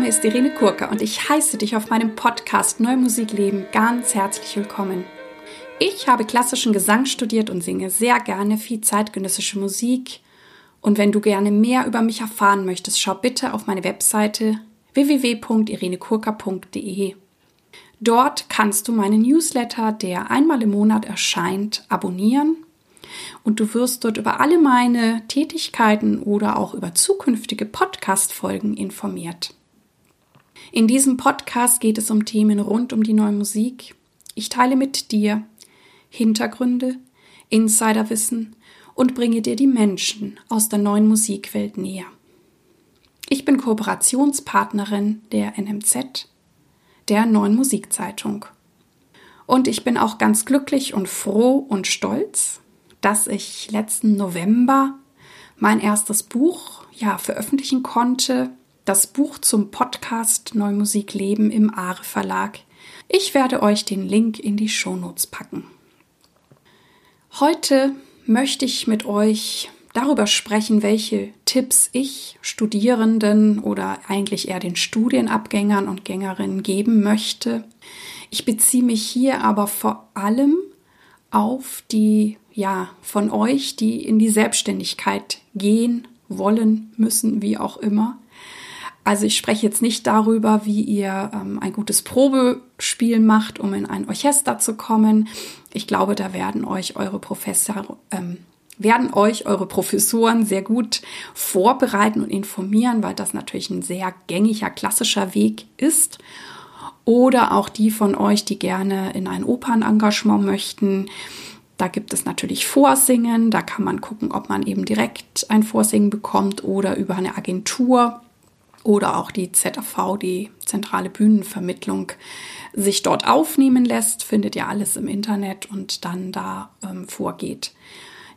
Name ist Irene Kurka und ich heiße dich auf meinem Podcast Neue Musik Leben ganz herzlich willkommen. Ich habe klassischen Gesang studiert und singe sehr gerne viel zeitgenössische Musik. Und wenn du gerne mehr über mich erfahren möchtest, schau bitte auf meine Webseite www.irenekurka.de. Dort kannst du meinen Newsletter, der einmal im Monat erscheint, abonnieren und du wirst dort über alle meine Tätigkeiten oder auch über zukünftige Podcast-Folgen informiert. In diesem Podcast geht es um Themen rund um die neue Musik. Ich teile mit dir Hintergründe, Insiderwissen und bringe dir die Menschen aus der neuen Musikwelt näher. Ich bin Kooperationspartnerin der NMZ, der neuen Musikzeitung. Und ich bin auch ganz glücklich und froh und stolz, dass ich letzten November mein erstes Buch ja veröffentlichen konnte, das Buch zum Podcast Neue Musik Leben im Aare Verlag. Ich werde euch den Link in die Shownotes packen. Heute möchte ich mit euch darüber sprechen, welche Tipps ich Studierenden oder eigentlich eher den Studienabgängern und Gängerinnen geben möchte. Ich beziehe mich hier aber vor allem auf die, ja, von euch, die in die Selbstständigkeit gehen wollen, müssen, wie auch immer. Also ich spreche jetzt nicht darüber, wie ihr ähm, ein gutes Probespiel macht, um in ein Orchester zu kommen. Ich glaube, da werden euch eure Professor, ähm, werden euch eure Professoren sehr gut vorbereiten und informieren, weil das natürlich ein sehr gängiger, klassischer Weg ist. Oder auch die von euch, die gerne in ein Opernengagement möchten. Da gibt es natürlich Vorsingen. Da kann man gucken, ob man eben direkt ein Vorsingen bekommt oder über eine Agentur oder auch die ZAV, die zentrale Bühnenvermittlung, sich dort aufnehmen lässt, findet ihr alles im Internet und dann da ähm, vorgeht.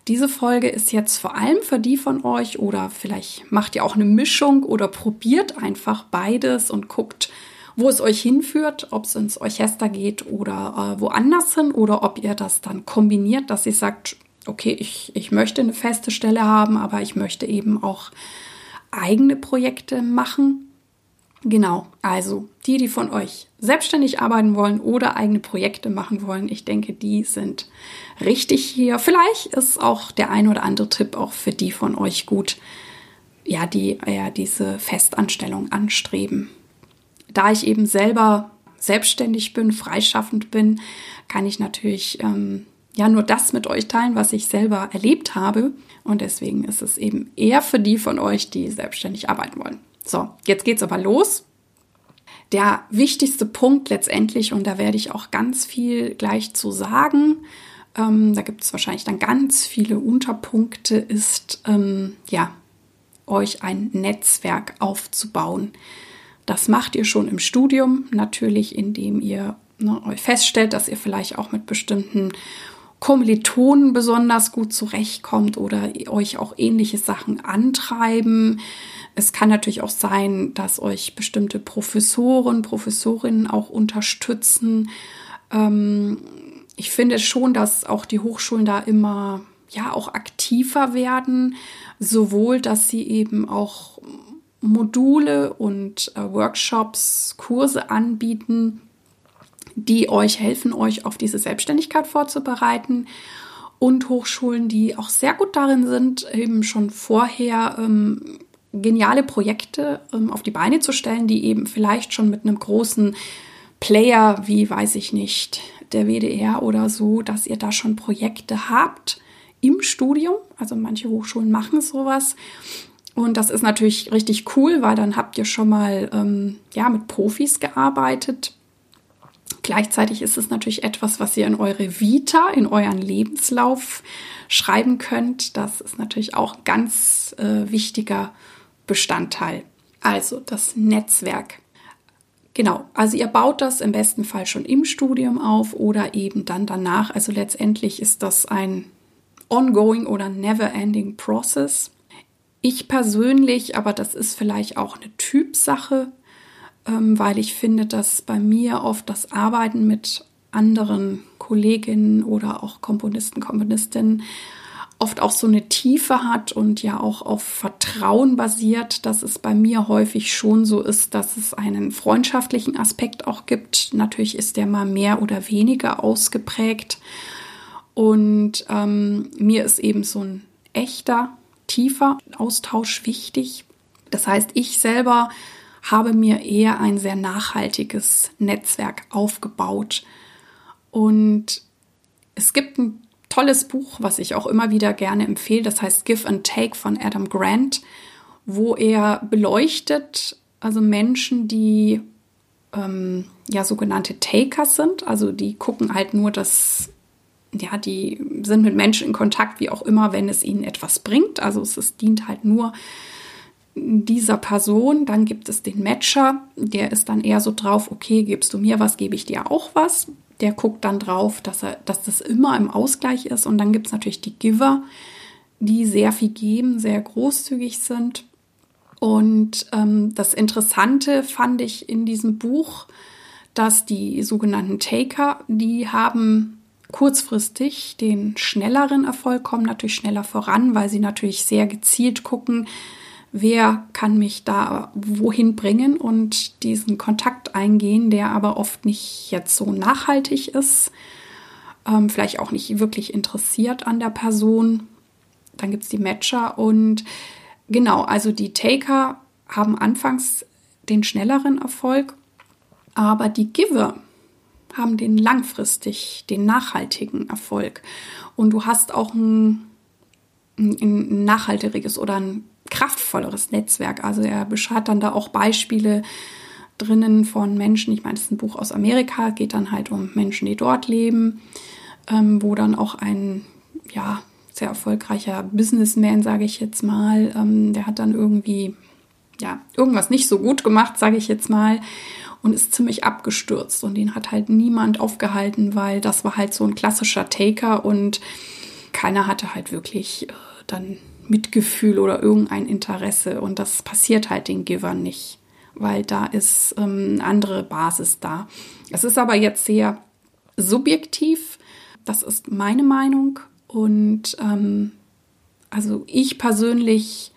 Diese Folge ist jetzt vor allem für die von euch oder vielleicht macht ihr auch eine Mischung oder probiert einfach beides und guckt, wo es euch hinführt, ob es ins Orchester geht oder äh, woanders hin oder ob ihr das dann kombiniert, dass ihr sagt, okay, ich, ich möchte eine feste Stelle haben, aber ich möchte eben auch eigene Projekte machen. Genau, also die, die von euch selbstständig arbeiten wollen oder eigene Projekte machen wollen, ich denke, die sind richtig hier. Vielleicht ist auch der ein oder andere Tipp auch für die von euch gut, ja, die ja diese Festanstellung anstreben. Da ich eben selber selbstständig bin, freischaffend bin, kann ich natürlich ähm, ja nur das mit euch teilen, was ich selber erlebt habe. Und deswegen ist es eben eher für die von euch, die selbstständig arbeiten wollen. So, jetzt geht's aber los. Der wichtigste Punkt letztendlich, und da werde ich auch ganz viel gleich zu sagen, ähm, da gibt es wahrscheinlich dann ganz viele Unterpunkte, ist ähm, ja, euch ein Netzwerk aufzubauen. Das macht ihr schon im Studium, natürlich, indem ihr ne, feststellt, dass ihr vielleicht auch mit bestimmten Kommilitonen besonders gut zurechtkommt oder euch auch ähnliche Sachen antreiben. Es kann natürlich auch sein, dass euch bestimmte Professoren, Professorinnen auch unterstützen. Ähm, ich finde schon, dass auch die Hochschulen da immer ja auch aktiver werden, sowohl dass sie eben auch Module und äh, Workshops, Kurse anbieten, die euch helfen, euch auf diese Selbstständigkeit vorzubereiten. Und Hochschulen, die auch sehr gut darin sind, eben schon vorher ähm, geniale Projekte ähm, auf die Beine zu stellen, die eben vielleicht schon mit einem großen Player, wie weiß ich nicht, der WDR oder so, dass ihr da schon Projekte habt im Studium. Also manche Hochschulen machen sowas. Und das ist natürlich richtig cool, weil dann habt ihr schon mal ähm, ja, mit Profis gearbeitet Gleichzeitig ist es natürlich etwas, was ihr in eure Vita, in euren Lebenslauf schreiben könnt. Das ist natürlich auch ganz äh, wichtiger Bestandteil. Also das Netzwerk. Genau, also ihr baut das im besten Fall schon im Studium auf oder eben dann danach. Also letztendlich ist das ein ongoing oder never ending process. Ich persönlich, aber das ist vielleicht auch eine Typsache, weil ich finde, dass bei mir oft das Arbeiten mit anderen Kolleginnen oder auch Komponisten, Komponistinnen oft auch so eine Tiefe hat und ja auch auf Vertrauen basiert, dass es bei mir häufig schon so ist, dass es einen freundschaftlichen Aspekt auch gibt. Natürlich ist der mal mehr oder weniger ausgeprägt. Und ähm, mir ist eben so ein echter, tiefer Austausch wichtig. Das heißt, ich selber habe mir eher ein sehr nachhaltiges Netzwerk aufgebaut. Und es gibt ein tolles Buch, was ich auch immer wieder gerne empfehle. Das heißt Give and Take von Adam Grant, wo er beleuchtet, also Menschen, die ähm, ja sogenannte Takers sind, also die gucken halt nur das, ja, die sind mit Menschen in Kontakt, wie auch immer, wenn es ihnen etwas bringt. Also es, es dient halt nur dieser Person. Dann gibt es den Matcher, der ist dann eher so drauf, okay, gibst du mir was, gebe ich dir auch was der guckt dann drauf, dass, er, dass das immer im Ausgleich ist. Und dann gibt es natürlich die Giver, die sehr viel geben, sehr großzügig sind. Und ähm, das Interessante fand ich in diesem Buch, dass die sogenannten Taker, die haben kurzfristig den schnelleren Erfolg, kommen natürlich schneller voran, weil sie natürlich sehr gezielt gucken, wer kann mich da wohin bringen und diesen Kontakt eingehen, der aber oft nicht jetzt so nachhaltig ist, ähm, vielleicht auch nicht wirklich interessiert an der Person. Dann gibt es die Matcher und genau, also die Taker haben anfangs den schnelleren Erfolg, aber die Giver haben den langfristig, den nachhaltigen Erfolg. Und du hast auch ein, ein, nachhaltiges oder ein kraftvolleres Netzwerk. Also er beschreibt dann da auch Beispiele drinnen von Menschen. Ich meine, das ist ein Buch aus Amerika, geht dann halt um Menschen, die dort leben, ähm, wo dann auch ein, ja, sehr erfolgreicher Businessman, sage ich jetzt mal, ähm, der hat dann irgendwie, ja, irgendwas nicht so gut gemacht, sage ich jetzt mal, und ist ziemlich abgestürzt. Und den hat halt niemand aufgehalten, weil das war halt so ein klassischer Taker und keiner hatte halt wirklich äh, dann Mitgefühl oder irgendein Interesse. Und das passiert halt den Givern nicht, weil da ist ähm, eine andere Basis da. Es ist aber jetzt sehr subjektiv. Das ist meine Meinung. Und ähm, also ich persönlich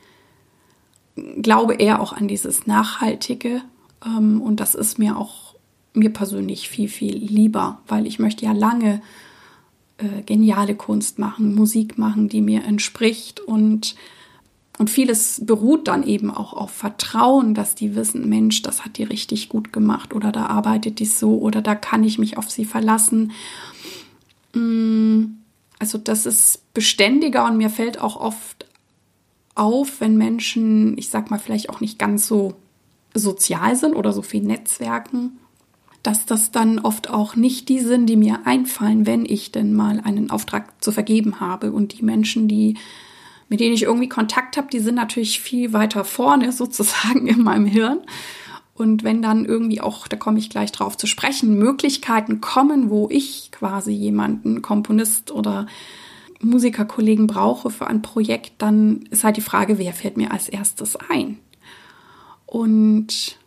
glaube eher auch an dieses Nachhaltige. Ähm, und das ist mir auch mir persönlich viel, viel lieber, weil ich möchte ja lange äh, geniale Kunst machen, Musik machen, die mir entspricht und und vieles beruht dann eben auch auf Vertrauen, dass die wissen, Mensch, das hat die richtig gut gemacht oder da arbeitet die so oder da kann ich mich auf sie verlassen. Mm, also das ist beständiger und mir fällt auch oft auf, wenn Menschen, ich sag mal, vielleicht auch nicht ganz so sozial sind oder so viel Netzwerken, dass das dann oft auch nicht die sind, die mir einfallen, wenn ich denn mal einen Auftrag zu vergeben habe. Und die Menschen, die mit denen ich irgendwie Kontakt habe, die sind natürlich viel weiter vorne sozusagen in meinem Hirn. Und wenn dann irgendwie auch, da komme ich gleich drauf zu sprechen, Möglichkeiten kommen, wo ich quasi jemanden, Komponist oder Musikerkollegen brauche für ein Projekt, dann ist halt die Frage, wer fällt mir als erstes ein? Und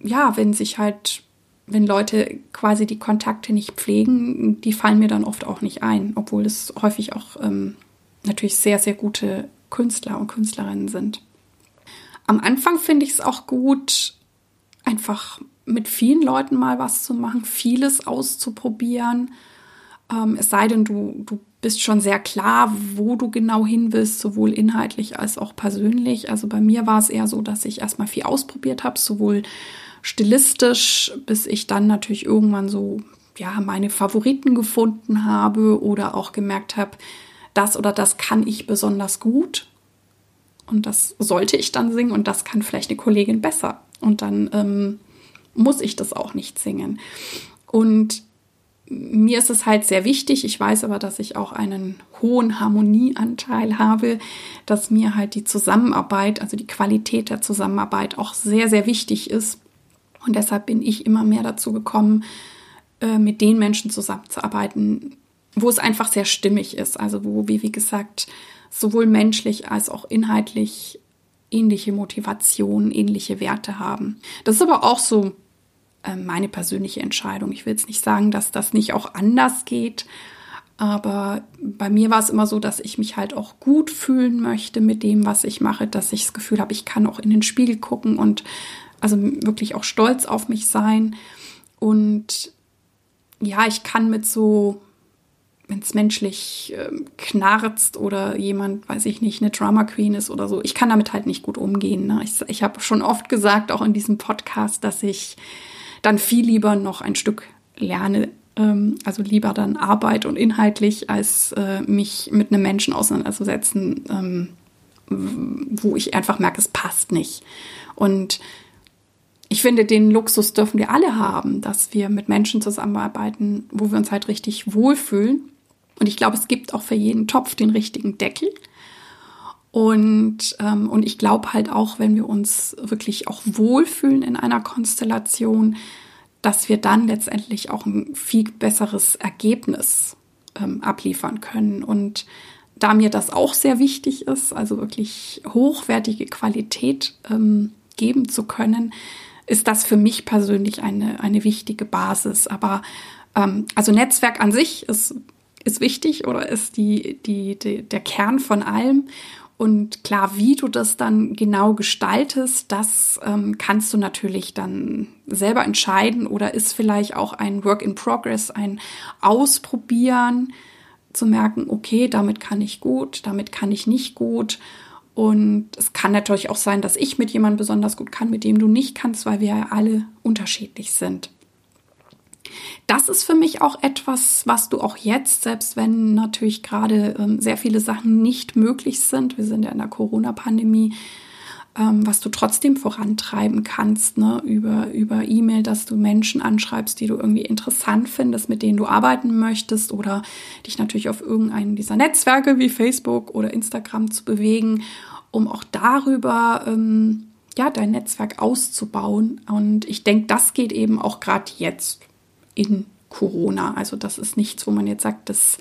ja, wenn sich halt wenn Leute quasi die Kontakte nicht pflegen, die fallen mir dann oft auch nicht ein, obwohl es häufig auch ähm, natürlich sehr, sehr gute Künstler und Künstlerinnen sind. Am Anfang finde ich es auch gut, einfach mit vielen Leuten mal was zu machen, vieles auszuprobieren. Ähm, es sei denn, du, du bist schon sehr klar, wo du genau hin willst, sowohl inhaltlich als auch persönlich. Also bei mir war es eher so, dass ich erstmal viel ausprobiert habe, sowohl stilistisch, bis ich dann natürlich irgendwann so ja meine Favoriten gefunden habe oder auch gemerkt habe, das oder das kann ich besonders gut und das sollte ich dann singen und das kann vielleicht eine Kollegin besser und dann ähm, muss ich das auch nicht singen. Und mir ist es halt sehr wichtig, ich weiß aber, dass ich auch einen hohen Harmonieanteil habe, dass mir halt die Zusammenarbeit, also die Qualität der Zusammenarbeit auch sehr, sehr wichtig ist. Und deshalb bin ich immer mehr dazu gekommen, äh, mit den Menschen zusammenzuarbeiten, wo es einfach sehr stimmig ist. Also wo wir, wie gesagt, sowohl menschlich als auch inhaltlich ähnliche Motivationen, ähnliche Werte haben. Das ist aber auch so äh, meine persönliche Entscheidung. Ich will jetzt nicht sagen, dass das nicht auch anders geht, Aber bei mir war es immer so, dass ich mich halt auch gut fühlen möchte mit dem, was ich mache, dass ich das Gefühl habe, ich kann auch in den Spiegel gucken und also wirklich auch stolz auf mich sein. Und ja, ich kann mit so, wenn es menschlich äh, knarzt oder jemand, weiß ich nicht, eine Drama Queen ist oder so, ich kann damit halt nicht gut umgehen. Ne? Ich, ich habe schon oft gesagt, auch in diesem Podcast, dass ich dann viel lieber noch ein Stück lerne, ähm, also lieber dann Arbeit und inhaltlich, als äh, mich mit einem Menschen auseinanderzusetzen, ähm, wo ich einfach merke, es passt nicht. Und ich finde, den Luxus dürfen wir alle haben, dass wir mit Menschen zusammenarbeiten, wo wir uns halt richtig wohlfühlen. Und ich glaube, es gibt auch für jeden Topf den richtigen Deckel. Und, ähm, und ich glaube halt auch, wenn wir uns wirklich auch wohlfühlen in einer Konstellation, dass wir dann letztendlich auch ein viel besseres Ergebnis ähm, abliefern können. Und da mir das auch sehr wichtig ist, also wirklich hochwertige Qualität ähm, geben zu können, ist das für mich persönlich eine, eine wichtige Basis. Aber ähm, also Netzwerk an sich ist, ist wichtig oder ist die, die, die, der Kern von allem. Und klar, wie du das dann genau gestaltest, das ähm, kannst du natürlich dann selber entscheiden oder ist vielleicht auch ein Work in Progress, ein Ausprobieren, zu merken, okay, damit kann ich gut, damit kann ich nicht gut. Und es kann natürlich auch sein, dass ich mit jemandem besonders gut kann, mit dem du nicht kannst, weil wir ja alle unterschiedlich sind. Das ist für mich auch etwas, was du auch jetzt, selbst wenn natürlich gerade ähm, sehr viele Sachen nicht möglich sind, wir sind ja in der Corona-Pandemie, ähm, was du trotzdem vorantreiben kannst, ne, über, über E-Mail, dass du Menschen anschreibst, die du irgendwie interessant findest, mit denen du arbeiten möchtest oder dich natürlich auf irgendeinen dieser Netzwerke wie Facebook oder Instagram zu bewegen, um auch darüber ähm, ja, dein Netzwerk auszubauen. Und ich denke, das geht eben auch gerade jetzt in Corona. Also das ist nichts, wo man jetzt sagt, das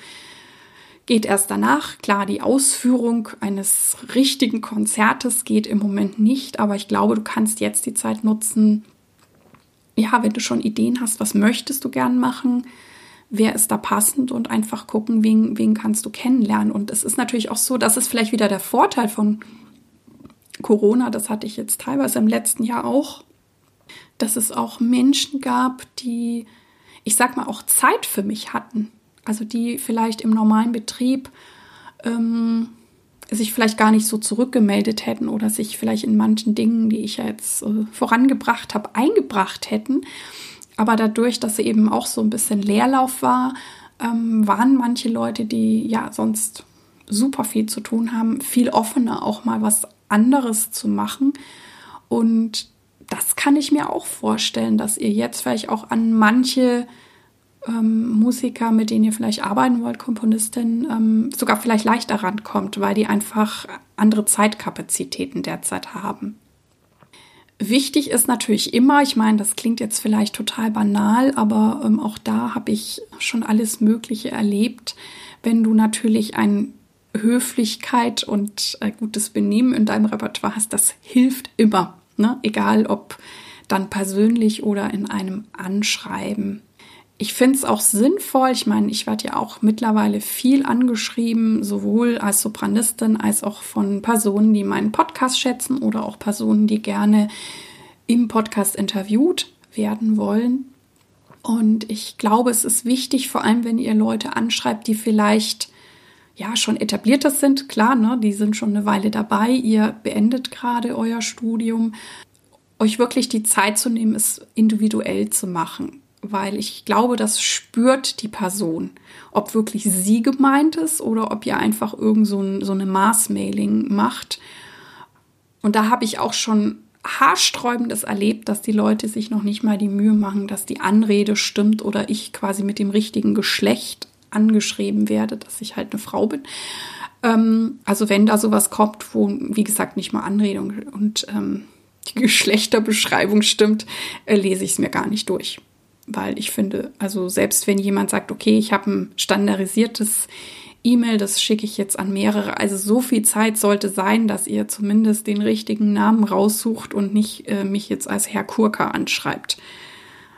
geht erst danach. Klar, die Ausführung eines richtigen Konzertes geht im Moment nicht, aber ich glaube, du kannst jetzt die Zeit nutzen, ja, wenn du schon Ideen hast, was möchtest du gern machen, wer ist da passend und einfach gucken, wen, wen kannst du kennenlernen. Und es ist natürlich auch so, das ist vielleicht wieder der Vorteil von Corona, das hatte ich jetzt teilweise im letzten Jahr auch, dass es auch Menschen gab, die ich sag mal, auch Zeit für mich hatten. Also die vielleicht im normalen Betrieb ähm, sich vielleicht gar nicht so zurückgemeldet hätten oder sich vielleicht in manchen Dingen, die ich ja jetzt äh, vorangebracht habe, eingebracht hätten. Aber dadurch, dass eben auch so ein bisschen Leerlauf war, ähm, waren manche Leute, die ja sonst super viel zu tun haben, viel offener auch mal was anderes zu machen. Und das kann ich mir auch vorstellen, dass ihr jetzt vielleicht auch an manche ähm, Musiker, mit denen ihr vielleicht arbeiten wollt, Komponistin, ähm, sogar vielleicht leichter rankommt, weil die einfach andere Zeitkapazitäten derzeit haben. Wichtig ist natürlich immer, ich meine, das klingt jetzt vielleicht total banal, aber ähm, auch da habe ich schon alles Mögliche erlebt. Wenn du natürlich ein Höflichkeit und äh, gutes Benehmen in deinem Repertoire hast, das hilft immer. Ne? Egal ob dann persönlich oder in einem Anschreiben. Ich finde es auch sinnvoll. Ich meine, ich werde ja auch mittlerweile viel angeschrieben, sowohl als Sopranistin als auch von Personen, die meinen Podcast schätzen oder auch Personen, die gerne im Podcast interviewt werden wollen. Und ich glaube, es ist wichtig, vor allem wenn ihr Leute anschreibt, die vielleicht ja schon etablierter sind, klar, ne, die sind schon eine Weile dabei, ihr beendet gerade euer Studium, euch wirklich die Zeit zu nehmen, es individuell zu machen. Weil ich glaube, das spürt die Person, ob wirklich sie gemeint ist oder ob ihr einfach irgend so, ein, so eine Maßmailing macht. Und da habe ich auch schon haarsträubendes erlebt, dass die Leute sich noch nicht mal die Mühe machen, dass die Anrede stimmt oder ich quasi mit dem richtigen Geschlecht angeschrieben werde, dass ich halt eine Frau bin. Ähm, also wenn da sowas kommt, wo, wie gesagt, nicht mal Anredung und ähm, die Geschlechterbeschreibung stimmt, äh, lese ich es mir gar nicht durch. Weil ich finde, also selbst wenn jemand sagt, okay, ich habe ein standardisiertes E-Mail, das schicke ich jetzt an mehrere. Also so viel Zeit sollte sein, dass ihr zumindest den richtigen Namen raussucht und nicht äh, mich jetzt als Herr Kurka anschreibt.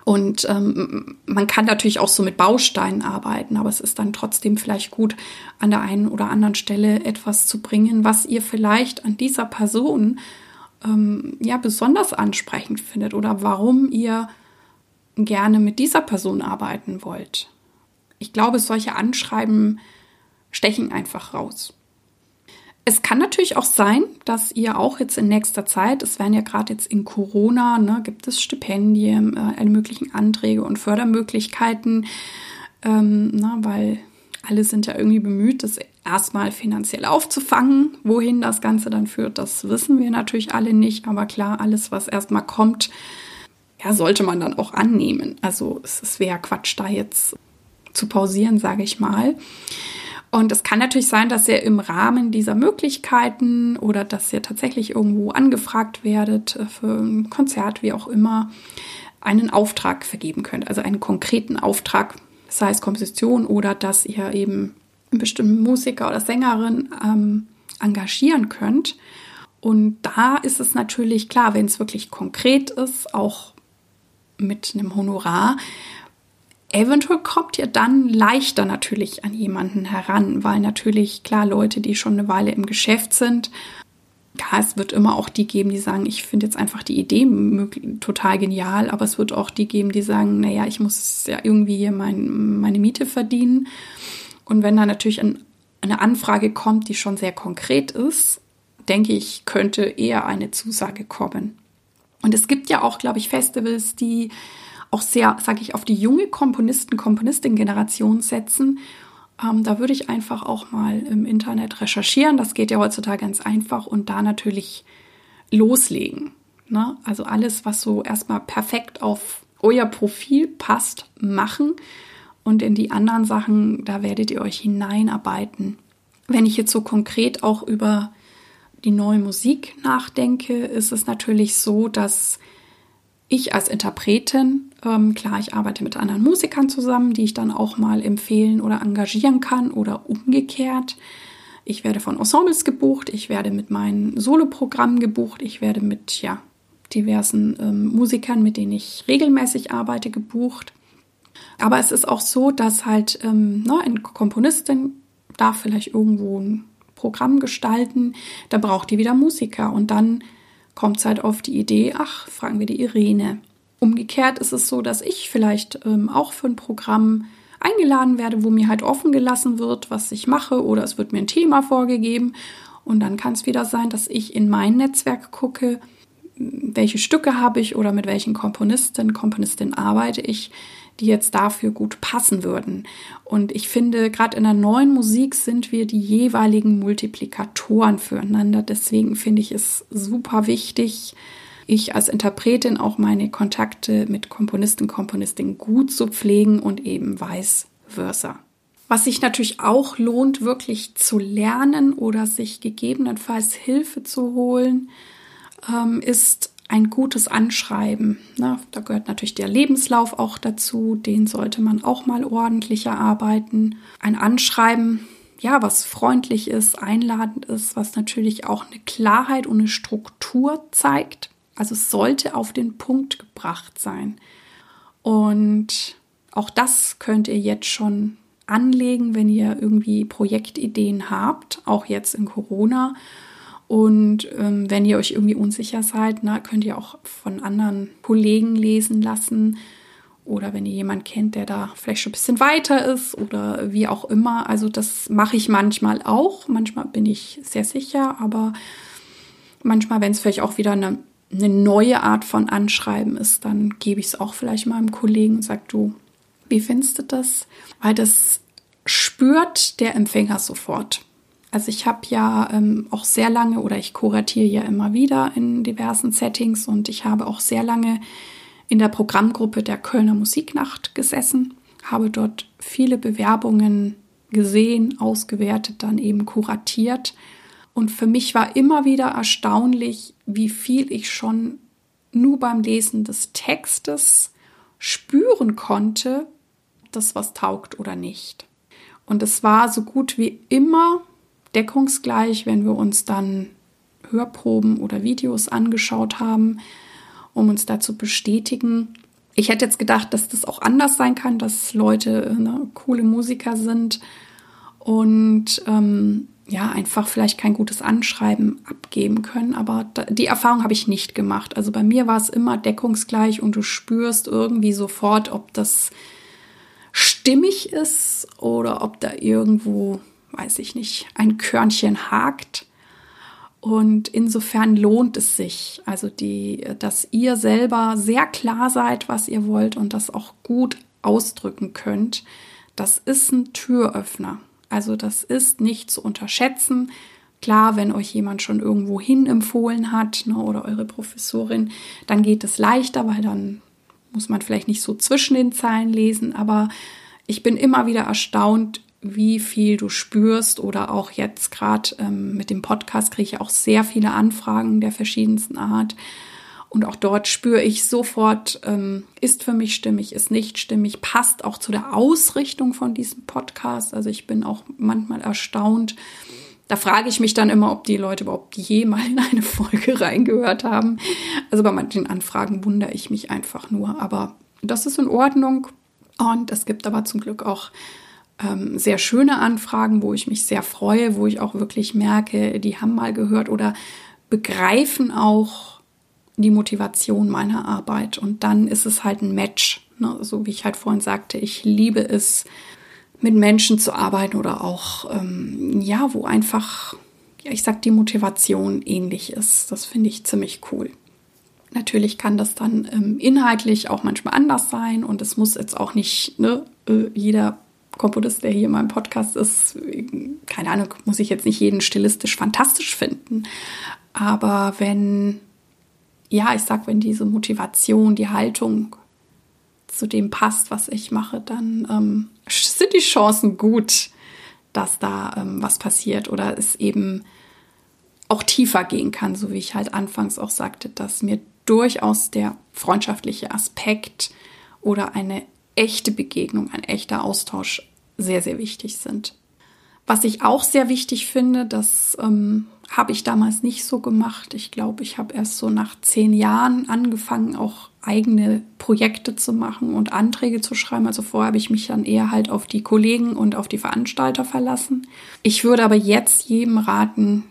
Und ähm, man kann natürlich auch so mit Bausteinen arbeiten, aber es ist dann trotzdem vielleicht gut, an der einen oder anderen Stelle etwas zu bringen, was ihr vielleicht an dieser Person ähm, ja besonders ansprechend findet oder warum ihr gerne mit dieser Person arbeiten wollt. Ich glaube, solche Anschreiben stechen einfach raus. Es kann natürlich auch sein, dass ihr auch jetzt in nächster Zeit, es werden ja gerade jetzt in Corona, ne, gibt es Stipendien, äh, alle möglichen Anträge und Fördermöglichkeiten, ähm, na, weil alle sind ja irgendwie bemüht, das erstmal finanziell aufzufangen. Wohin das Ganze dann führt, das wissen wir natürlich alle nicht. Aber klar, alles, was erstmal kommt, ja, sollte man dann auch annehmen. Also es, es wäre Quatsch, da jetzt zu pausieren, sage ich mal. Und es kann natürlich sein, dass ihr im Rahmen dieser Möglichkeiten oder dass ihr tatsächlich irgendwo angefragt werdet äh, für ein Konzert, wie auch immer, einen Auftrag vergeben könnt. Also einen konkreten Auftrag, sei es Komposition oder dass ihr eben einen bestimmten Musiker oder Sängerin ähm, engagieren könnt. Und da ist es natürlich klar, wenn es wirklich konkret ist, auch mit einem Honorar, Eventuell kommt ihr dann leichter natürlich an jemanden heran, weil natürlich klar Leute, die schon eine Weile im Geschäft sind, ja, es wird immer auch die geben, die sagen, ich finde jetzt einfach die Idee total genial, aber es wird auch die geben, die sagen, naja, ich muss ja irgendwie hier mein, meine Miete verdienen. Und wenn da natürlich ein, eine Anfrage kommt, die schon sehr konkret ist, denke ich, könnte eher eine Zusage kommen. Und es gibt ja auch, glaube ich, Festivals, die auch sehr, sage ich, auf die junge Komponisten, Komponistin-Generation setzen. Ähm, da würde ich einfach auch mal im Internet recherchieren. Das geht ja heutzutage ganz einfach und da natürlich loslegen. Ne? Also alles, was so erstmal perfekt auf euer Profil passt, machen. Und in die anderen Sachen, da werdet ihr euch hineinarbeiten. Wenn ich jetzt so konkret auch über die neue Musik nachdenke, ist es natürlich so, dass ich als Interpretin, ähm, klar, ich arbeite mit anderen Musikern zusammen, die ich dann auch mal empfehlen oder engagieren kann oder umgekehrt. Ich werde von Ensembles gebucht, ich werde mit meinen Soloprogrammen gebucht, ich werde mit ja, diversen ähm, Musikern, mit denen ich regelmäßig arbeite, gebucht. Aber es ist auch so, dass halt ähm, ne, eine Komponistin darf vielleicht irgendwo ein Programm gestalten, da braucht die wieder Musiker und dann kommt es halt auf die Idee, ach, fragen wir die Irene. Umgekehrt ist es so, dass ich vielleicht ähm, auch für ein Programm eingeladen werde, wo mir halt offen gelassen wird, was ich mache oder es wird mir ein Thema vorgegeben. Und dann kann es wieder sein, dass ich in mein Netzwerk gucke, welche Stücke habe ich oder mit welchen Komponisten, Komponistin arbeite ich, die jetzt dafür gut passen würden. Und ich finde, gerade in der neuen Musik sind wir die jeweiligen Multiplikatoren füreinander. Deswegen finde ich es super wichtig, ich als Interpretin auch meine Kontakte mit Komponisten, Komponistinnen gut zu pflegen und eben vice versa. Was sich natürlich auch lohnt, wirklich zu lernen oder sich gegebenenfalls Hilfe zu holen, ähm, ist ein gutes Anschreiben. Ne? Da gehört natürlich der Lebenslauf auch dazu, den sollte man auch mal ordentlich erarbeiten. Ein Anschreiben, ja, was freundlich ist, einladend ist, was natürlich auch eine Klarheit und eine Struktur zeigt. Also es sollte auf den Punkt gebracht sein. Und auch das könnt ihr jetzt schon anlegen, wenn ihr irgendwie Projektideen habt, auch jetzt in Corona und ähm, wenn ihr euch irgendwie unsicher seid, na, könnt ihr auch von anderen Kollegen lesen lassen. Oder wenn ihr jemanden kennt, der da vielleicht schon ein bisschen weiter ist oder wie auch immer. Also das mache ich manchmal auch. Manchmal bin ich sehr sicher, aber manchmal, wenn es vielleicht auch wieder eine, eine neue Art von Anschreiben ist, dann gebe ich es auch vielleicht mal einem Kollegen und sage, du, wie findest du das? Weil das spürt der Empfänger sofort. Also ich habe ja ähm, auch sehr lange oder ich kuratiere ja immer wieder in diversen Settings und ich habe auch sehr lange in der Programmgruppe der Kölner Musiknacht gesessen, habe dort viele Bewerbungen gesehen, ausgewertet, dann eben kuratiert. Und für mich war immer wieder erstaunlich, wie viel ich schon nur beim Lesen des Textes spüren konnte, das was taugt oder nicht. Und es war so gut wie immer deckungsgleich, wenn wir uns dann Hörproben oder Videos angeschaut haben, um uns da zu bestätigen, Ich hätte jetzt gedacht, dass das auch anders sein kann, dass Leute ne, coole Musiker sind und ähm, ja, einfach vielleicht kein gutes Anschreiben abgeben können. Aber die Erfahrung habe ich nicht gemacht. Also bei mir war es immer deckungsgleich und du spürst irgendwie sofort, ob das stimmig ist oder ob da irgendwo, weiß ich nicht, ein Körnchen hakt. Und insofern lohnt es sich, also die, dass ihr selber sehr klar seid, was ihr wollt und das auch gut ausdrücken könnt. Das ist ein Türöffner. Also das ist nicht zu unterschätzen. Klar, wenn euch jemand schon irgendwo hin empfohlen hat ne, oder eure Professorin, dann geht es leichter, weil dann muss man vielleicht nicht so zwischen den Zeilen lesen. Aber ich bin immer wieder erstaunt, wie viel du spürst oder auch jetzt gerade ähm, mit dem Podcast kriege ich auch sehr viele Anfragen der verschiedensten Art. Und auch dort spüre ich sofort, ähm, ist für mich stimmig, ist nicht stimmig, passt auch zu der Ausrichtung von diesem Podcast. Also ich bin auch manchmal erstaunt. Da frage ich mich dann immer, ob die Leute überhaupt je mal in eine Folge reingehört haben. Also bei manchen Anfragen wundere ich mich einfach nur. Aber das ist in Ordnung. Und es gibt aber zum Glück auch ähm, sehr schöne Anfragen, wo ich mich sehr freue, wo ich auch wirklich merke, die haben mal gehört oder begreifen auch, die Motivation meiner Arbeit. Und dann ist es halt ein Match. Ne? So wie ich halt vorhin sagte, ich liebe es, mit Menschen zu arbeiten oder auch, ähm, ja, wo einfach, ja, ich sag, die Motivation ähnlich ist. Das finde ich ziemlich cool. Natürlich kann das dann ähm, inhaltlich auch manchmal anders sein und es muss jetzt auch nicht, ne, äh, jeder Komponist, der hier in meinem Podcast ist, keine Ahnung, muss ich jetzt nicht jeden stilistisch fantastisch finden. Aber wenn ja, ich sag, wenn diese Motivation, die Haltung zu dem passt, was ich mache, dann ähm, sind die Chancen gut, dass da ähm, was passiert oder es eben auch tiefer gehen kann, so wie ich halt anfangs auch sagte, dass mir durchaus der freundschaftliche Aspekt oder eine echte Begegnung, ein echter Austausch sehr, sehr wichtig sind. Was ich auch sehr wichtig finde, das ähm, habe ich damals nicht so gemacht. Ich glaube, ich habe erst so nach zehn Jahren angefangen, auch eigene Projekte zu machen und Anträge zu schreiben. Also vorher habe ich mich dann eher halt auf die Kollegen und auf die Veranstalter verlassen. Ich würde aber jetzt jedem raten,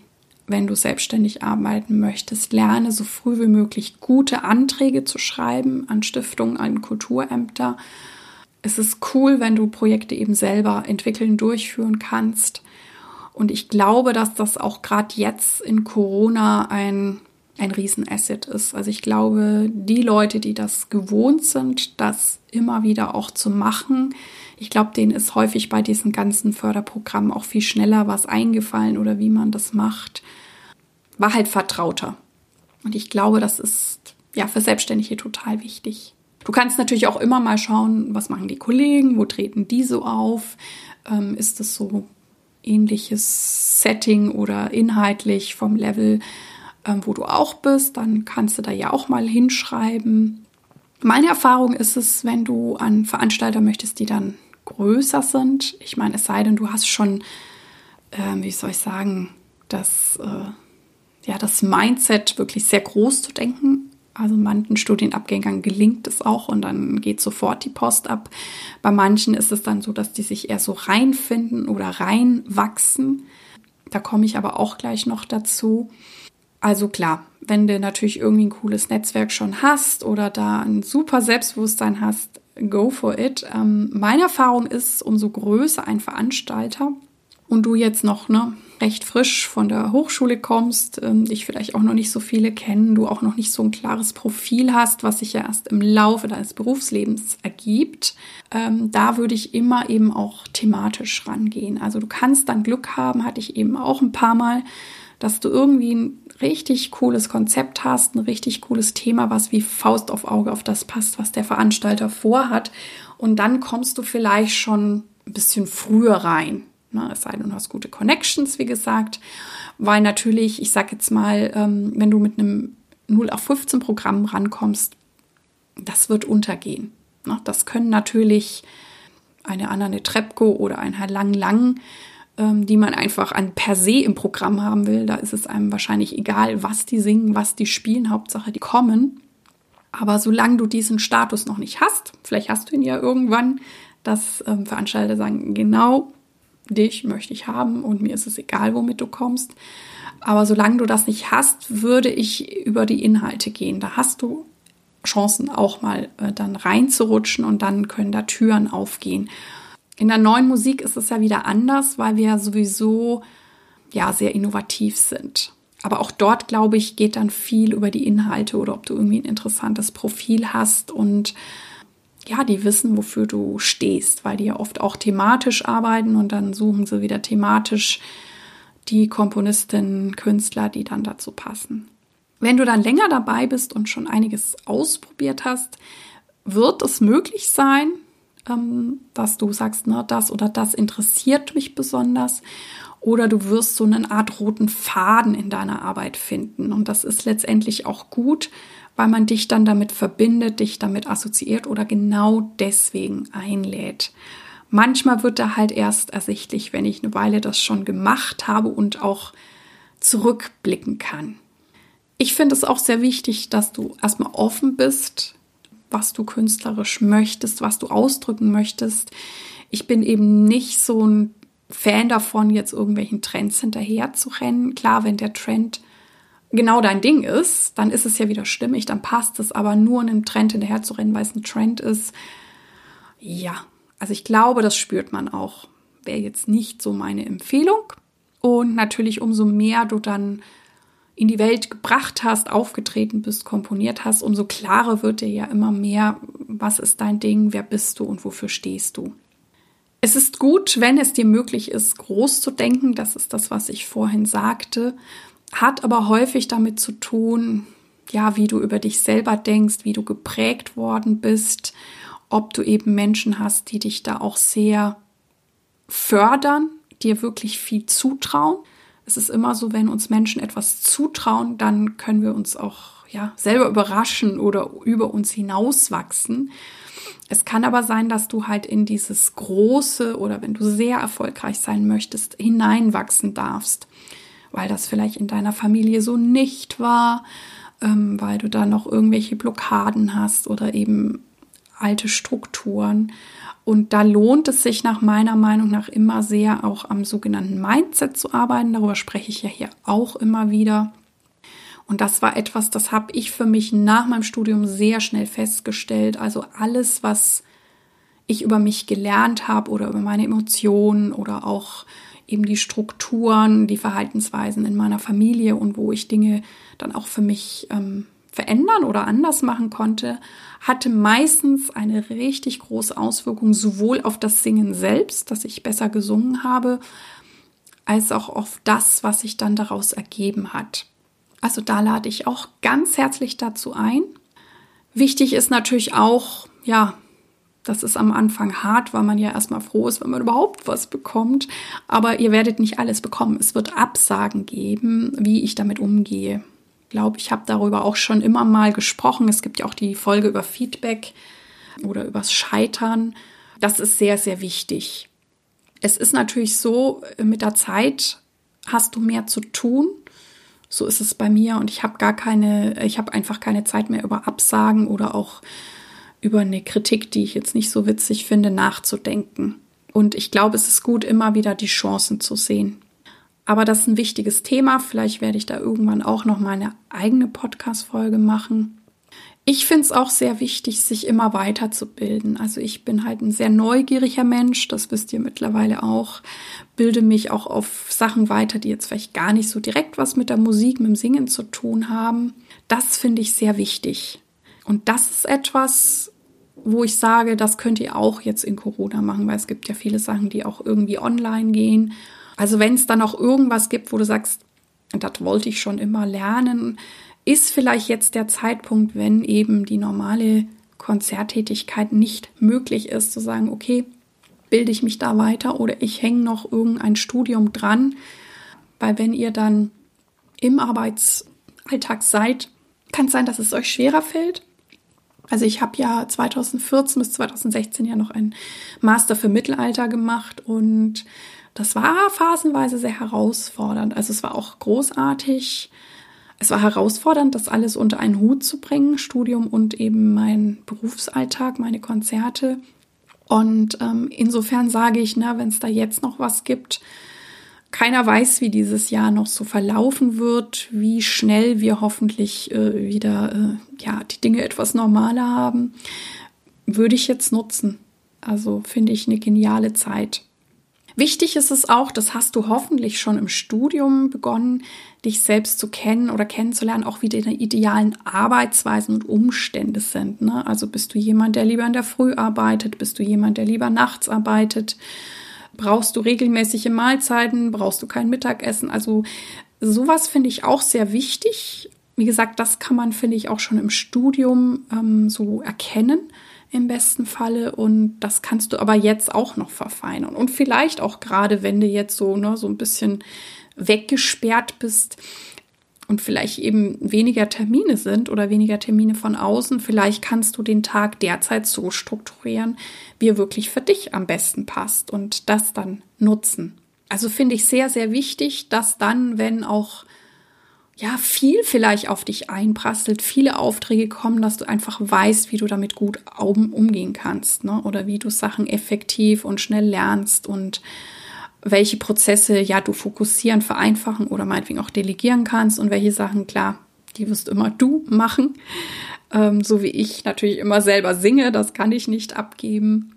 wenn du selbstständig arbeiten möchtest, lerne so früh wie möglich gute Anträge zu schreiben an Stiftungen, an Kulturämter. Es ist cool, wenn du Projekte eben selber entwickeln, durchführen kannst. Und ich glaube, dass das auch gerade jetzt in Corona ein, ein Riesenasset ist. Also ich glaube, die Leute, die das gewohnt sind, das immer wieder auch zu machen, ich glaube, denen ist häufig bei diesen ganzen Förderprogrammen auch viel schneller was eingefallen oder wie man das macht. War halt vertrauter. Und ich glaube, das ist ja für Selbstständige total wichtig. Du kannst natürlich auch immer mal schauen, was machen die Kollegen, wo treten die so auf, ähm, ist das so ähnliches Setting oder inhaltlich vom Level, ähm, wo du auch bist, dann kannst du da ja auch mal hinschreiben. Meine Erfahrung ist es, wenn du an Veranstalter möchtest, die dann größer sind. Ich meine, es sei denn, du hast schon, äh, wie soll ich sagen, das, äh, ja, das Mindset wirklich sehr groß zu denken. Also manchen Studienabgängern gelingt es auch und dann geht sofort die Post ab. Bei manchen ist es dann so, dass die sich eher so reinfinden oder reinwachsen. Da komme ich aber auch gleich noch dazu. Also klar, wenn du natürlich irgendwie ein cooles Netzwerk schon hast oder da ein super Selbstbewusstsein hast, go for it. Ähm, meine Erfahrung ist, umso größer ein Veranstalter und du jetzt noch ne, recht frisch von der Hochschule kommst, ähm, dich vielleicht auch noch nicht so viele kennen, du auch noch nicht so ein klares Profil hast, was sich ja erst im Laufe deines Berufslebens ergibt, ähm, da würde ich immer eben auch thematisch rangehen. Also du kannst dann Glück haben, hatte ich eben auch ein paar Mal, dass du irgendwie ein richtig cooles Konzept hast, ein richtig cooles Thema, was wie Faust auf Auge auf das passt, was der Veranstalter vorhat. Und dann kommst du vielleicht schon ein bisschen früher rein. Ne, es sei denn, du hast gute Connections, wie gesagt. Weil natürlich, ich sag jetzt mal, ähm, wenn du mit einem 0 auf 15 Programm rankommst, das wird untergehen. Ne, das können natürlich eine Anne Trepko oder ein Herr Lang Lang, ähm, die man einfach an per se im Programm haben will. Da ist es einem wahrscheinlich egal, was die singen, was die spielen. Hauptsache, die kommen. Aber solange du diesen Status noch nicht hast, vielleicht hast du ihn ja irgendwann, dass ähm, Veranstalter sagen, genau dich möchte ich haben und mir ist es egal, womit du kommst. Aber solange du das nicht hast, würde ich über die Inhalte gehen. Da hast du Chancen auch mal äh, dann reinzurutschen und dann können da Türen aufgehen. In der neuen Musik ist es ja wieder anders, weil wir sowieso ja sehr innovativ sind. Aber auch dort, glaube ich, geht dann viel über die Inhalte oder ob du irgendwie ein interessantes Profil hast und ja, die wissen, wofür du stehst, weil die ja oft auch thematisch arbeiten und dann suchen sie wieder thematisch die Komponistinnen, Künstler, die dann dazu passen. Wenn du dann länger dabei bist und schon einiges ausprobiert hast, wird es möglich sein, ähm, dass du sagst, na, das oder das interessiert mich besonders. Oder du wirst so eine Art roten Faden in deiner Arbeit finden. Und das ist letztendlich auch gut, weil man dich dann damit verbindet, dich damit assoziiert oder genau deswegen einlädt. Manchmal wird da halt erst ersichtlich, wenn ich eine Weile das schon gemacht habe und auch zurückblicken kann. Ich finde es auch sehr wichtig, dass du erstmal offen bist, was du künstlerisch möchtest, was du ausdrücken möchtest. Ich bin eben nicht so ein Fan davon, jetzt irgendwelchen Trends hinterher zu rennen. Klar, wenn der Trend genau dein Ding ist, dann ist es ja wieder stimmig, dann passt es, aber nur einem Trend hinterher zu rennen, weil es ein Trend ist, ja, also ich glaube, das spürt man auch. Wäre jetzt nicht so meine Empfehlung. Und natürlich, umso mehr du dann in die Welt gebracht hast, aufgetreten bist, komponiert hast, umso klarer wird dir ja immer mehr, was ist dein Ding, wer bist du und wofür stehst du. Es ist gut, wenn es dir möglich ist, groß zu denken, das ist das, was ich vorhin sagte, hat aber häufig damit zu tun, ja, wie du über dich selber denkst, wie du geprägt worden bist, ob du eben Menschen hast, die dich da auch sehr fördern, dir wirklich viel zutrauen es ist immer so, wenn uns Menschen etwas zutrauen, dann können wir uns auch ja selber überraschen oder über uns hinauswachsen. Es kann aber sein, dass du halt in dieses große oder wenn du sehr erfolgreich sein möchtest, hineinwachsen darfst, weil das vielleicht in deiner Familie so nicht war, ähm, weil du da noch irgendwelche Blockaden hast oder eben alte Strukturen. Und da lohnt es sich nach meiner Meinung nach immer sehr auch am sogenannten Mindset zu arbeiten. Darüber spreche ich ja hier auch immer wieder. Und das war etwas, das habe ich für mich nach meinem Studium sehr schnell festgestellt. Also alles, was ich über mich gelernt habe oder über meine Emotionen oder auch eben die Strukturen, die Verhaltensweisen in meiner Familie und wo ich Dinge dann auch für mich ähm, verändern oder anders machen konnte, hatte meistens eine richtig große Auswirkung sowohl auf das Singen selbst, dass ich besser gesungen habe, als auch auf das, was sich dann daraus ergeben hat. Also da lade ich auch ganz herzlich dazu ein. Wichtig ist natürlich auch, ja, das ist am Anfang hart, weil man ja erstmal froh ist, wenn man überhaupt was bekommt. Aber ihr werdet nicht alles bekommen. Es wird Absagen geben, wie ich damit umgehe glaube, ich habe darüber auch schon immer mal gesprochen. Es gibt ja auch die Folge über Feedback oder übers Scheitern. Das ist sehr, sehr wichtig. Es ist natürlich so, mit der Zeit hast du mehr zu tun. So ist es bei mir und ich habe gar keine, ich habe einfach keine Zeit mehr über Absagen oder auch über eine Kritik, die ich jetzt nicht so witzig finde, nachzudenken. Und ich glaube, es ist gut, immer wieder die Chancen zu sehen. Aber das ist ein wichtiges Thema. Vielleicht werde ich da irgendwann auch noch mal eine eigene Podcast-Folge machen. Ich finde es auch sehr wichtig, sich immer weiterzubilden. Also ich bin halt ein sehr neugieriger Mensch, das wisst ihr mittlerweile auch. Bilde mich auch auf Sachen weiter, die jetzt vielleicht gar nicht so direkt was mit der Musik, mit dem Singen zu tun haben. Das finde ich sehr wichtig. Und das ist etwas, wo ich sage, das könnt ihr auch jetzt in Corona machen, weil es gibt ja viele Sachen, die auch irgendwie online gehen also wenn es dann auch irgendwas gibt, wo du sagst, das wollte ich schon immer lernen, ist vielleicht jetzt der Zeitpunkt, wenn eben die normale Konzerttätigkeit nicht möglich ist, zu sagen, okay, bilde ich mich da weiter oder ich hänge noch irgendein Studium dran, weil wenn ihr dann im Arbeitsalltag seid, kann es sein, dass es euch schwerer fällt. Also ich habe ja 2014 bis 2016 ja noch ein Master für Mittelalter gemacht und das war phasenweise sehr herausfordernd. Also es war auch großartig, Es war herausfordernd, das alles unter einen Hut zu bringen, Studium und eben mein Berufsalltag, meine Konzerte. Und ähm, insofern sage ich, na, wenn es da jetzt noch was gibt, keiner weiß, wie dieses Jahr noch so verlaufen wird, wie schnell wir hoffentlich äh, wieder äh, ja die Dinge etwas normaler haben, würde ich jetzt nutzen. Also finde ich eine geniale Zeit. Wichtig ist es auch, das hast du hoffentlich schon im Studium begonnen, dich selbst zu kennen oder kennenzulernen, auch wie deine idealen Arbeitsweisen und Umstände sind. Ne? Also bist du jemand, der lieber in der Früh arbeitet? Bist du jemand, der lieber nachts arbeitet? Brauchst du regelmäßige Mahlzeiten? Brauchst du kein Mittagessen? Also sowas finde ich auch sehr wichtig. Wie gesagt, das kann man, finde ich, auch schon im Studium ähm, so erkennen im besten Falle. Und das kannst du aber jetzt auch noch verfeinern. Und vielleicht auch gerade, wenn du jetzt so, ne, so ein bisschen weggesperrt bist und vielleicht eben weniger Termine sind oder weniger Termine von außen, vielleicht kannst du den Tag derzeit so strukturieren, wie er wirklich für dich am besten passt und das dann nutzen. Also finde ich sehr, sehr wichtig, dass dann, wenn auch ja, viel vielleicht auf dich einprasselt, viele Aufträge kommen, dass du einfach weißt, wie du damit gut umgehen kannst, ne? Oder wie du Sachen effektiv und schnell lernst und welche Prozesse ja du fokussieren, vereinfachen oder meinetwegen auch delegieren kannst und welche Sachen, klar, die wirst immer du machen. Ähm, so wie ich natürlich immer selber singe, das kann ich nicht abgeben.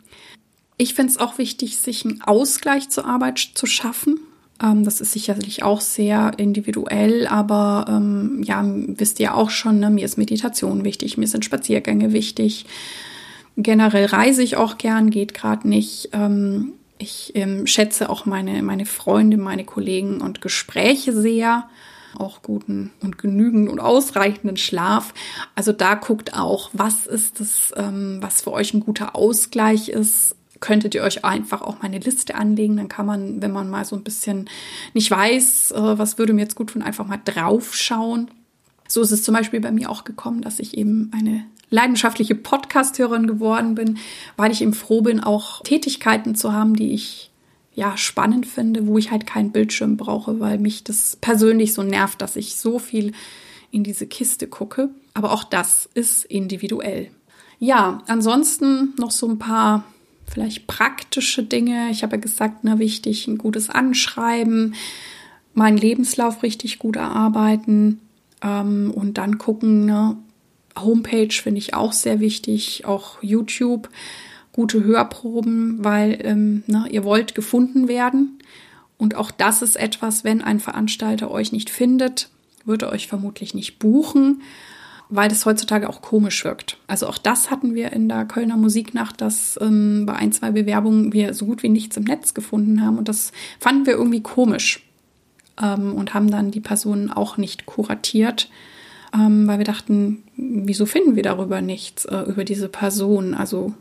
Ich finde es auch wichtig, sich einen Ausgleich zur Arbeit zu schaffen. Ähm, das ist sicherlich auch sehr individuell, aber ähm, ja, wisst ihr auch schon, ne? mir ist Meditation wichtig, mir sind Spaziergänge wichtig. Generell reise ich auch gern, geht gerade nicht. Ähm, ich ähm, schätze auch meine, meine Freunde, meine Kollegen und Gespräche sehr. Auch guten und genügend und ausreichenden Schlaf. Also da guckt auch, was ist das, ähm, was für euch ein guter Ausgleich ist könntet ihr euch einfach auch meine Liste anlegen. Dann kann man, wenn man mal so ein bisschen nicht weiß, äh, was würde mir jetzt gut tun, einfach mal draufschauen. So ist es zum Beispiel bei mir auch gekommen, dass ich eben eine leidenschaftliche Podcast-Hörerin geworden bin, weil ich eben froh bin, auch Tätigkeiten zu haben, die ich ja spannend finde, wo ich halt keinen Bildschirm brauche, weil mich das persönlich so nervt, dass ich so viel in diese Kiste gucke. Aber auch das ist individuell. Ja, ansonsten noch so ein paar vielleicht praktische Dinge. Ich habe ja gesagt, na wichtig, ein gutes Anschreiben, meinen Lebenslauf richtig gut erarbeiten ähm, und dann gucken. Ne? Homepage finde ich auch sehr wichtig, auch YouTube, gute Hörproben, weil ähm, ne, ihr wollt gefunden werden. Und auch das ist etwas, wenn ein Veranstalter euch nicht findet, würde euch vermutlich nicht buchen weil das heutzutage auch komisch wirkt. Also auch das hatten wir in der Kölner Musiknacht, dass ähm, bei ein, zwei Bewerbungen wir so gut wie nichts im Netz gefunden haben und das fanden wir irgendwie komisch ähm, und haben dann die Personen auch nicht kuratiert, ähm, weil wir dachten, wieso finden wir darüber nichts, äh, über diese Person? Also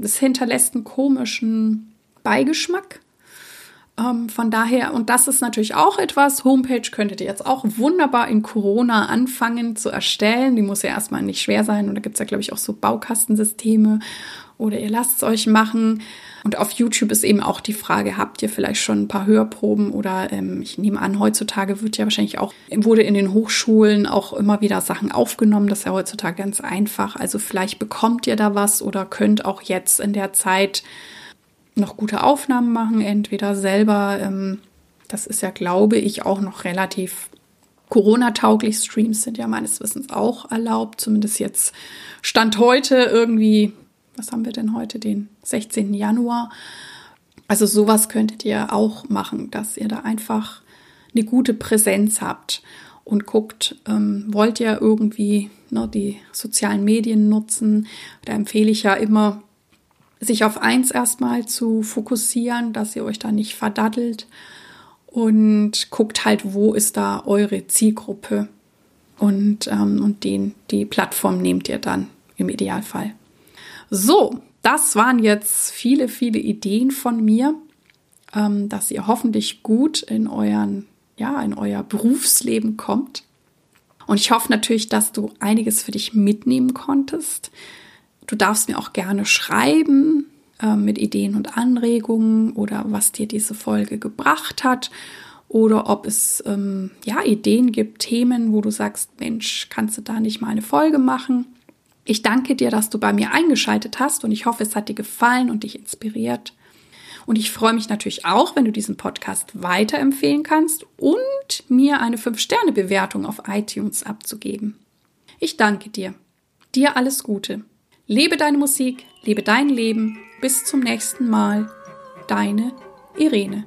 es hinterlässt einen komischen Beigeschmack. Ähm, von daher, und das ist natürlich auch etwas, Homepage könntet ihr jetzt auch wunderbar in Corona anfangen zu erstellen. Die muss ja erstmal nicht schwer sein. Und da gibt es ja, glaube ich, auch so Baukastensysteme. Oder ihr lasst es euch machen. Und auf YouTube ist eben auch die Frage, habt ihr vielleicht schon ein paar Hörproben oder ähm, ich nehme an, heutzutage wird ja wahrscheinlich auch, wurde in den Hochschulen auch immer wieder Sachen aufgenommen. Das ist ja heutzutage ganz einfach. Also vielleicht bekommt ihr da was oder könnt auch jetzt in der Zeit noch gute Aufnahmen machen, entweder selber, ähm, das ist ja, glaube ich, auch noch relativ Corona-tauglich. Streams sind ja meines Wissens auch erlaubt, zumindest jetzt Stand heute irgendwie, was haben wir denn heute, den 16. Januar. Also sowas könntet ihr auch machen, dass ihr da einfach eine gute Präsenz habt und guckt, ähm, wollt ihr irgendwie ne, die sozialen Medien nutzen. Da empfehle ich ja immer, sich auf eins erstmal zu fokussieren, dass ihr euch da nicht verdattelt und guckt halt, wo ist da eure Zielgruppe und, ähm, und den, die Plattform nehmt ihr dann im Idealfall. So, das waren jetzt viele, viele Ideen von mir, ähm, dass ihr hoffentlich gut in euren, ja, in euer Berufsleben kommt. Und ich hoffe natürlich, dass du einiges für dich mitnehmen konntest. Du darfst mir auch gerne schreiben äh, mit Ideen und Anregungen oder was dir diese Folge gebracht hat oder ob es ähm, ja Ideen gibt, Themen, wo du sagst, Mensch, kannst du da nicht mal eine Folge machen? Ich danke dir, dass du bei mir eingeschaltet hast und ich hoffe, es hat dir gefallen und dich inspiriert. Und ich freue mich natürlich auch, wenn du diesen Podcast weiterempfehlen kannst und mir eine 5-Sterne-Bewertung auf iTunes abzugeben. Ich danke dir. Dir alles Gute. Lebe deine Musik, lebe dein Leben. Bis zum nächsten Mal. Deine Irene.